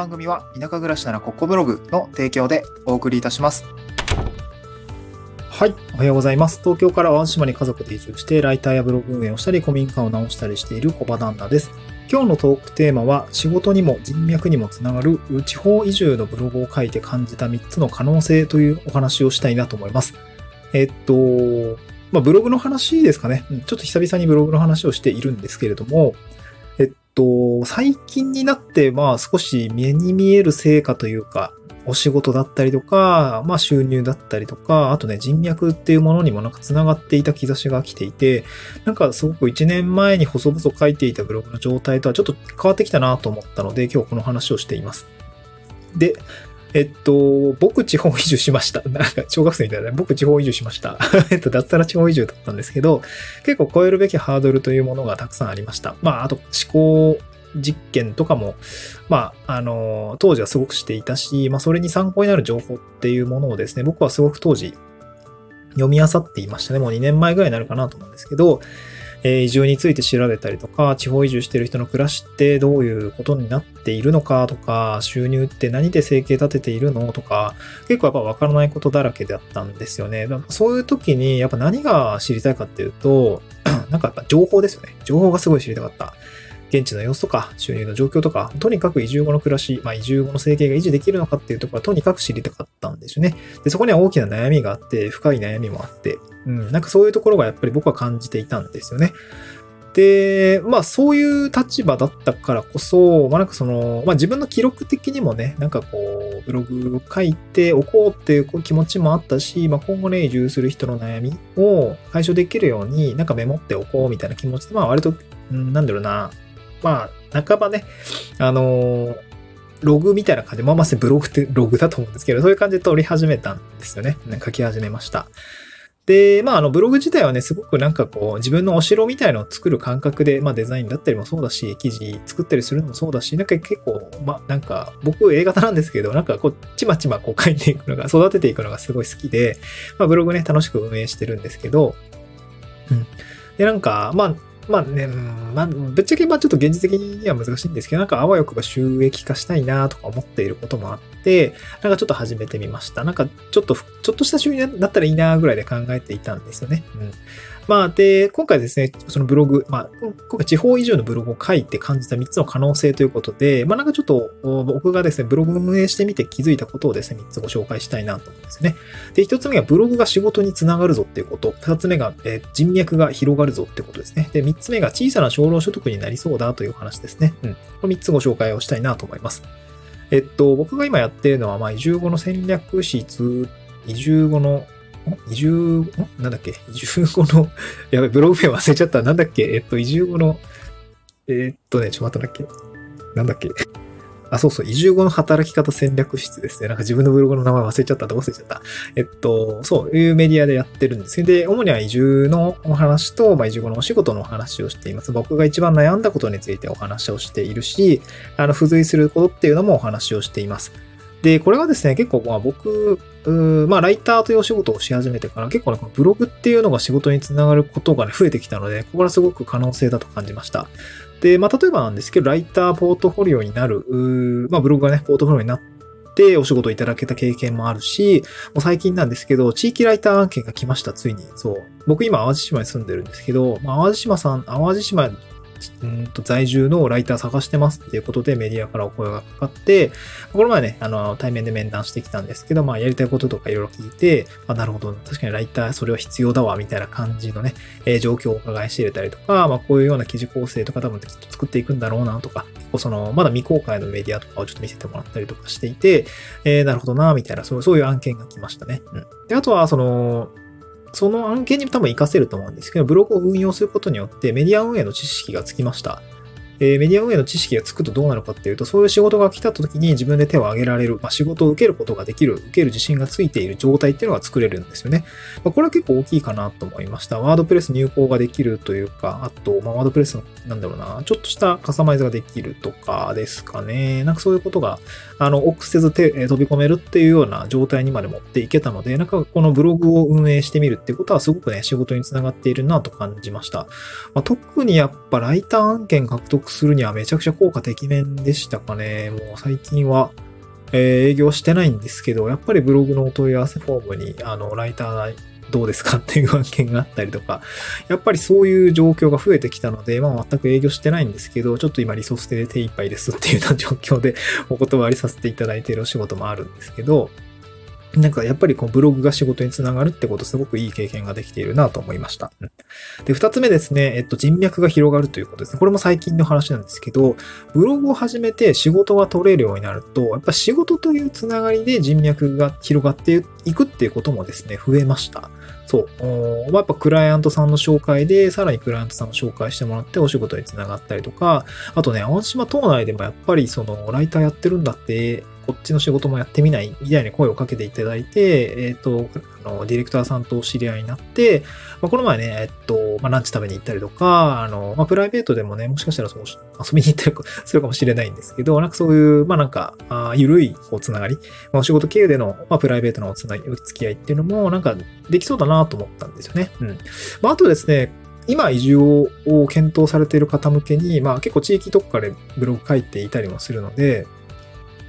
番組は田舎暮らしならここブログの提供でお送りいたします。はい。おはようございます。東京から淡島に家族で移住して、ライターやブログ運営をしたり、古民家を直したりしている小場旦那です。今日のトークテーマは、仕事にも人脈にもつながる地方移住のブログを書いて感じた3つの可能性というお話をしたいなと思います。えっと、まあ、ブログの話ですかね。ちょっと久々にブログの話をしているんですけれども、と、最近になって、まあ少し目に見える成果というか、お仕事だったりとか、まあ収入だったりとか、あとね、人脈っていうものにもなんか繋がっていた兆しが来ていて、なんかすごく1年前に細々書いていたブログの状態とはちょっと変わってきたなと思ったので、今日この話をしています。で、えっと、僕地方移住しました。なんか、小学生みたいなね。僕地方移住しました。えっと、脱サラ地方移住だったんですけど、結構超えるべきハードルというものがたくさんありました。まあ、あと、思考実験とかも、まあ、あの、当時はすごくしていたし、まあ、それに参考になる情報っていうものをですね、僕はすごく当時、読み漁っていましたね。もう2年前ぐらいになるかなと思うんですけど、え移住について調べたりとか、地方移住してる人の暮らしってどういうことになっているのかとか、収入って何で生計立てているのとか、結構やっぱわからないことだらけだったんですよね。そういう時にやっぱ何が知りたいかっていうと、なんかやっぱ情報ですよね。情報がすごい知りたかった。現地の様子とか、収入の状況とか、とにかく移住後の暮らし、まあ移住後の生計が維持できるのかっていうところはとにかく知りたかったんですよね。で、そこには大きな悩みがあって、深い悩みもあって、うん、なんかそういうところがやっぱり僕は感じていたんですよね。で、まあそういう立場だったからこそ、まあなんかその、まあ自分の記録的にもね、なんかこう、ブログを書いておこうっていう気持ちもあったし、まあ今後ね、移住する人の悩みを解消できるように、なんかメモっておこうみたいな気持ちで、まあ割と、なんだろうな、まあ、半ばね、あのー、ログみたいな感じで、まあまあブログってログだと思うんですけど、そういう感じで撮り始めたんですよね。書き始めました。で、まあ、あの、ブログ自体はね、すごくなんかこう、自分のお城みたいのを作る感覚で、まあ、デザインだったりもそうだし、記事作ったりするのもそうだし、なんか結構、まあ、なんか、僕 A 型なんですけど、なんかこう、ちまちまこう書いていくのが、育てていくのがすごい好きで、まあ、ブログね、楽しく運営してるんですけど、うん。で、なんか、まあ、まあね、まあ、ぶっちゃけまあちょっと現実的には難しいんですけど、なんかあわよくば収益化したいなとか思っていることもあって、なんかちょっと始めてみました。なんかちょっと、ちょっとした収入になったらいいなぐらいで考えていたんですよね。うん。まあ、で、今回ですね、そのブログ、まあ、今回地方移住のブログを書いて感じた3つの可能性ということで、まあなんかちょっと僕がですね、ブログを運営してみて気づいたことをですね、3つご紹介したいなと思うんですね。で、1つ目がブログが仕事につながるぞっていうこと。2つ目が、えー、人脈が広がるぞってことですね。で、3つ目が小さな少量所得になりそうだという話ですね。うん。この3つご紹介をしたいなと思います。えっと、僕が今やってるのは、まあ、移住後の戦略室、移住後の移住、なんだっけ？移住後の、やべ、ブログ名忘れちゃった。なんだっけ？えっと、移住後の、えー、っとね、ちょっと待ったんだっけ？なんだっけ？あ、そうそう、移住後の働き方戦略室ですね。なんか自分のブログの名前忘れちゃった。どう忘れちゃった？えっと、そういうメディアでやってるんですで、主には移住のお話と、まあ、移住後のお仕事のお話をしています。僕が一番悩んだことについてお話をしているし、あの、付随することっていうのもお話をしています。で、これはですね、結構まあ僕、まあライターというお仕事をし始めてから結構ね、このブログっていうのが仕事につながることがね、増えてきたので、ここはすごく可能性だと感じました。で、まあ例えばなんですけど、ライターポートフォリオになる、まあブログがね、ポートフォリオになってお仕事いただけた経験もあるし、もう最近なんですけど、地域ライター案件が来ました、ついに。そう。僕今淡路島に住んでるんですけど、まあ、淡路島さん、淡路島うんと在住のライター探してますっていうことでメディアからお声がかかって、この前ね、あの、対面で面談してきたんですけど、まあ、やりたいこととかいろいろ聞いて、まあ、なるほど、確かにライターそれは必要だわ、みたいな感じのね、えー、状況をお伺いして入れたりとか、まあ、こういうような記事構成とか多分きっと作っていくんだろうなとか、結構その、まだ未公開のメディアとかをちょっと見せてもらったりとかしていて、えー、なるほどな、みたいな、そうそういう案件が来ましたね。うん。で、あとは、その、その案件に多分活かせると思うんですけど、ブログを運用することによってメディア運営の知識がつきました。えー、メディア運営の知識がつくとどうなるかっていうと、そういう仕事が来た時に自分で手を挙げられる、まあ、仕事を受けることができる、受ける自信がついている状態っていうのが作れるんですよね。まあ、これは結構大きいかなと思いました。ワードプレス入稿ができるというか、あと、まあ、ワードプレスの、なんだろうな、ちょっとしたカスタマイズができるとかですかね。なんかそういうことが、あの、臆せず手、え飛び込めるっていうような状態にまで持っていけたので、なんかこのブログを運営してみるってことはすごくね、仕事につながっているなと感じました。まあ、特にやっぱライター案件獲得するにはめちゃくちゃ効果てきめんでしたかね。もう最近は、えー、営業してないんですけど、やっぱりブログのお問い合わせフォームに、あの、ライターどうですかっていう案件があったりとか、やっぱりそういう状況が増えてきたので、まあ全く営業してないんですけど、ちょっと今リソースで手一杯ですっていうような状況でお断りさせていただいているお仕事もあるんですけど、なんかやっぱりこうブログが仕事につながるってことすごくいい経験ができているなと思いました。で、二つ目ですね、えっと人脈が広がるということですね。これも最近の話なんですけど、ブログを始めて仕事が取れるようになると、やっぱ仕事というつながりで人脈が広がっていくっていうこともですね、増えました。そう。やっぱクライアントさんの紹介で、さらにクライアントさんを紹介してもらってお仕事につながったりとか、あとね、淡島島内でもやっぱりその、ライターやってるんだって、こっちの仕事もやってみないみたいに声をかけていただいて、えっ、ー、と、あの、ディレクターさんとお知り合いになって、まあ、この前ね、えっと、まあ、ランチ食べに行ったりとか、あの、まあ、プライベートでもね、もしかしたらその、遊びに行ったり するかもしれないんですけど、なんかそういう、まあ、なんか、あゆるい、こう、つながり、まあ、お仕事経由での、まあ、プライベートのおつなぎ、お付き合いっていうのも、なんか、できそうだなと思ったんですよね。うん。まあ、あとですね、今移住を検討されている方向けに、まあ結構地域特化でブログ書いていたりもするので、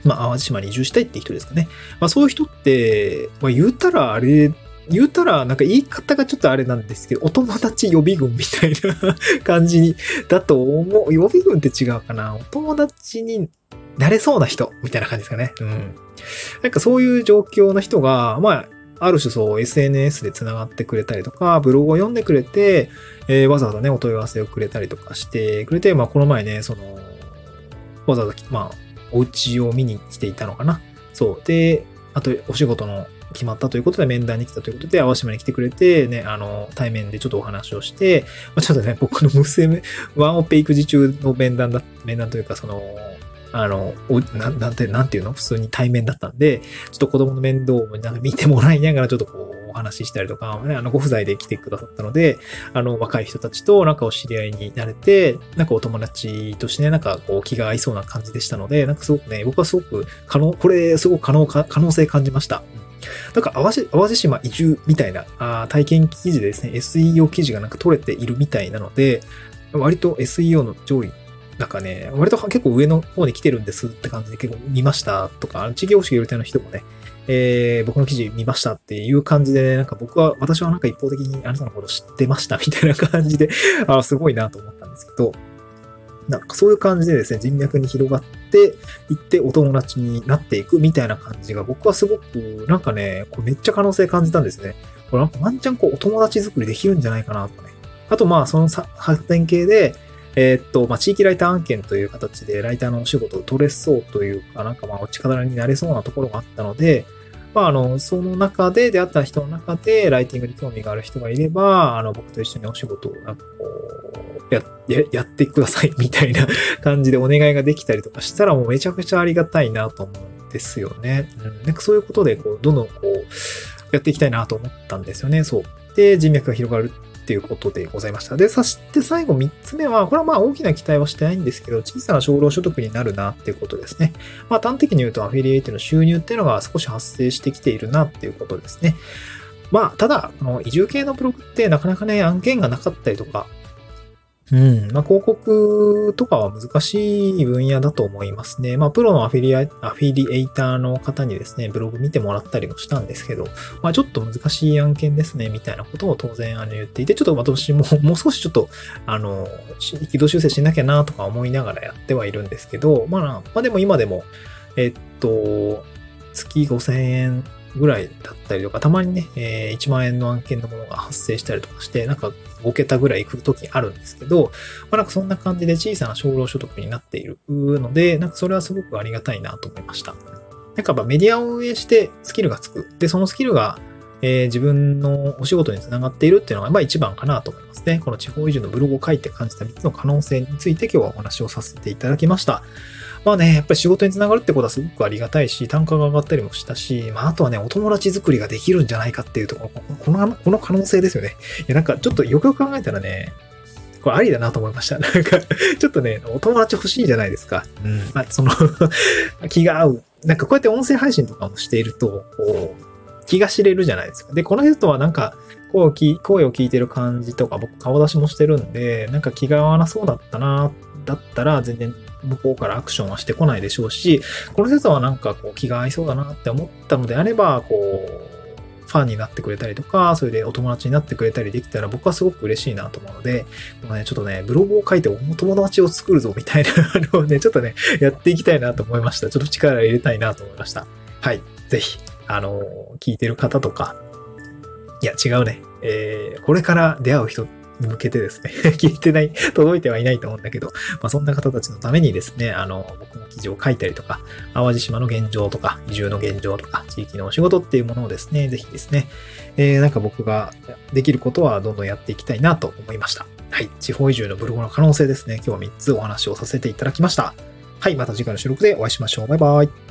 まあ、淡路島に移住したいって人ですかね。まあ、そういう人って、まあ、言うたらあれ、言うたら、なんか言い方がちょっとあれなんですけど、お友達予備軍みたいな感じに、だと思う。予備軍って違うかな。お友達になれそうな人、みたいな感じですかね。うん。なんかそういう状況の人が、まあ、ある種そう SNS で繋がってくれたりとか、ブログを読んでくれて、えー、わざわざね、お問い合わせをくれたりとかしてくれて、まあこの前ね、その、わざわざ、まあ、お家を見に来ていたのかな。そう。で、あと、お仕事の決まったということで面談に来たということで、淡島に来てくれて、ね、あの、対面でちょっとお話をして、まあ、ちょっとね、僕の娘、ワンオペ育児中の面談だ、面談というか、その、あの、ななんて、なんていうの？普通に対面だったんで、ちょっと子供の面倒をなんか見てもらいながら、ちょっとこう、お話ししたりとか、ね、あの、ご不在で来てくださったので、あの、若い人たちとなんかお知り合いになれて、なんかお友達としてね、なんかこう気が合いそうな感じでしたので、なんかすごくね、僕はすごく可能、これすごく可能か、可能性感じました。なんか、淡路島移住みたいなあ体験記事でですね、SEO 記事がなんか取れているみたいなので、割と SEO の上位なんかね、割と結構上の方に来てるんですって感じで結構見ましたとか、事業主予定の人もね、えー、僕の記事見ましたっていう感じで、なんか僕は、私はなんか一方的にあなたのこと知ってました みたいな感じで、あすごいなと思ったんですけど、なんかそういう感じでですね、人脈に広がっていってお友達になっていくみたいな感じが僕はすごく、なんかね、これめっちゃ可能性感じたんですね。これなんかワンチャンこうお友達作りできるんじゃないかなとかね。あとまあその発展系で、えー、っと、まあ、地域ライター案件という形でライターのお仕事を取れそうというか、なんかまあ、お力になれそうなところがあったので、まあ、あの、その中で出会った人の中で、ライティングに興味がある人がいれば、あの、僕と一緒にお仕事を、なんかこう、や、や、やってくださいみたいな 感じでお願いができたりとかしたら、もうめちゃくちゃありがたいなと思うんですよね。うん。なんかそういうことで、こう、どんどんこう、やっていきたいなと思ったんですよね。そう。で、人脈が広がるっていうことでございました。で、そして最後3つ目は、これはまあ大きな期待はしてないんですけど、小さな少量所得になるなっていうことですね。まあ端的に言うとアフィリエイトの収入っていうのが少し発生してきているなっていうことですね。まあ、ただ、この移住系のブログってなかなかね、案件がなかったりとか、うん。まあ、広告とかは難しい分野だと思いますね。まあ、プロのアフィリア、アフィリエイターの方にですね、ブログ見てもらったりもしたんですけど、まあ、ちょっと難しい案件ですね、みたいなことを当然あの言っていて、ちょっと私も もう少しちょっと、あの、軌道修正しなきゃなとか思いながらやってはいるんですけど、まあ、まあでも今でも、えっと、月5000円ぐらいだったりとか、たまにね、えー、1万円の案件のものが発生したりとかして、なんか5桁ぐらい行くときあるんですけど、まあなんかそんな感じで小さな少量所得になっているので、なんかそれはすごくありがたいなと思いました。なんかメディアを運営してスキルがつく。で、そのスキルが、えー、自分のお仕事につながっているっていうのが、まあ一番かなと思いますね。この地方移住のブログを書いて感じた3つの可能性について今日はお話をさせていただきました。まあね、やっぱり仕事につながるってことはすごくありがたいし、単価が上がったりもしたし、まああとはね、お友達作りができるんじゃないかっていうところ、この、この可能性ですよね。いや、なんかちょっとよくよく考えたらね、これありだなと思いました。なんか、ちょっとね、お友達欲しいじゃないですか。うん。まあ、その 気が合う。なんかこうやって音声配信とかもしていると、こう、気が知れるじゃないですか。で、この人はなんか、声を聞いてる感じとか、僕顔出しもしてるんで、なんか気が合わなそうだったな、だったら全然向こうからアクションはしてこないでしょうし、この説はなんかこう気が合いそうだなって思ったのであれば、こう、ファンになってくれたりとか、それでお友達になってくれたりできたら僕はすごく嬉しいなと思うので、もうね、ちょっとね、ブログを書いてお友達を作るぞみたいな のをね、ちょっとね、やっていきたいなと思いました。ちょっと力入れたいなと思いました。はい。ぜひ、あの、聞いてる方とか、いや、違うね。えー、これから出会う人に向けてですね 聞いてない、届いてはいないと思うんだけど、まあ、そんな方たちのためにですね、あの、僕も記事を書いたりとか、淡路島の現状とか、移住の現状とか、地域のお仕事っていうものをですね、ぜひですね、えー、なんか僕ができることはどんどんやっていきたいなと思いました。はい。地方移住のブログの可能性ですね。今日は3つお話をさせていただきました。はい。また次回の収録でお会いしましょう。バイバイ。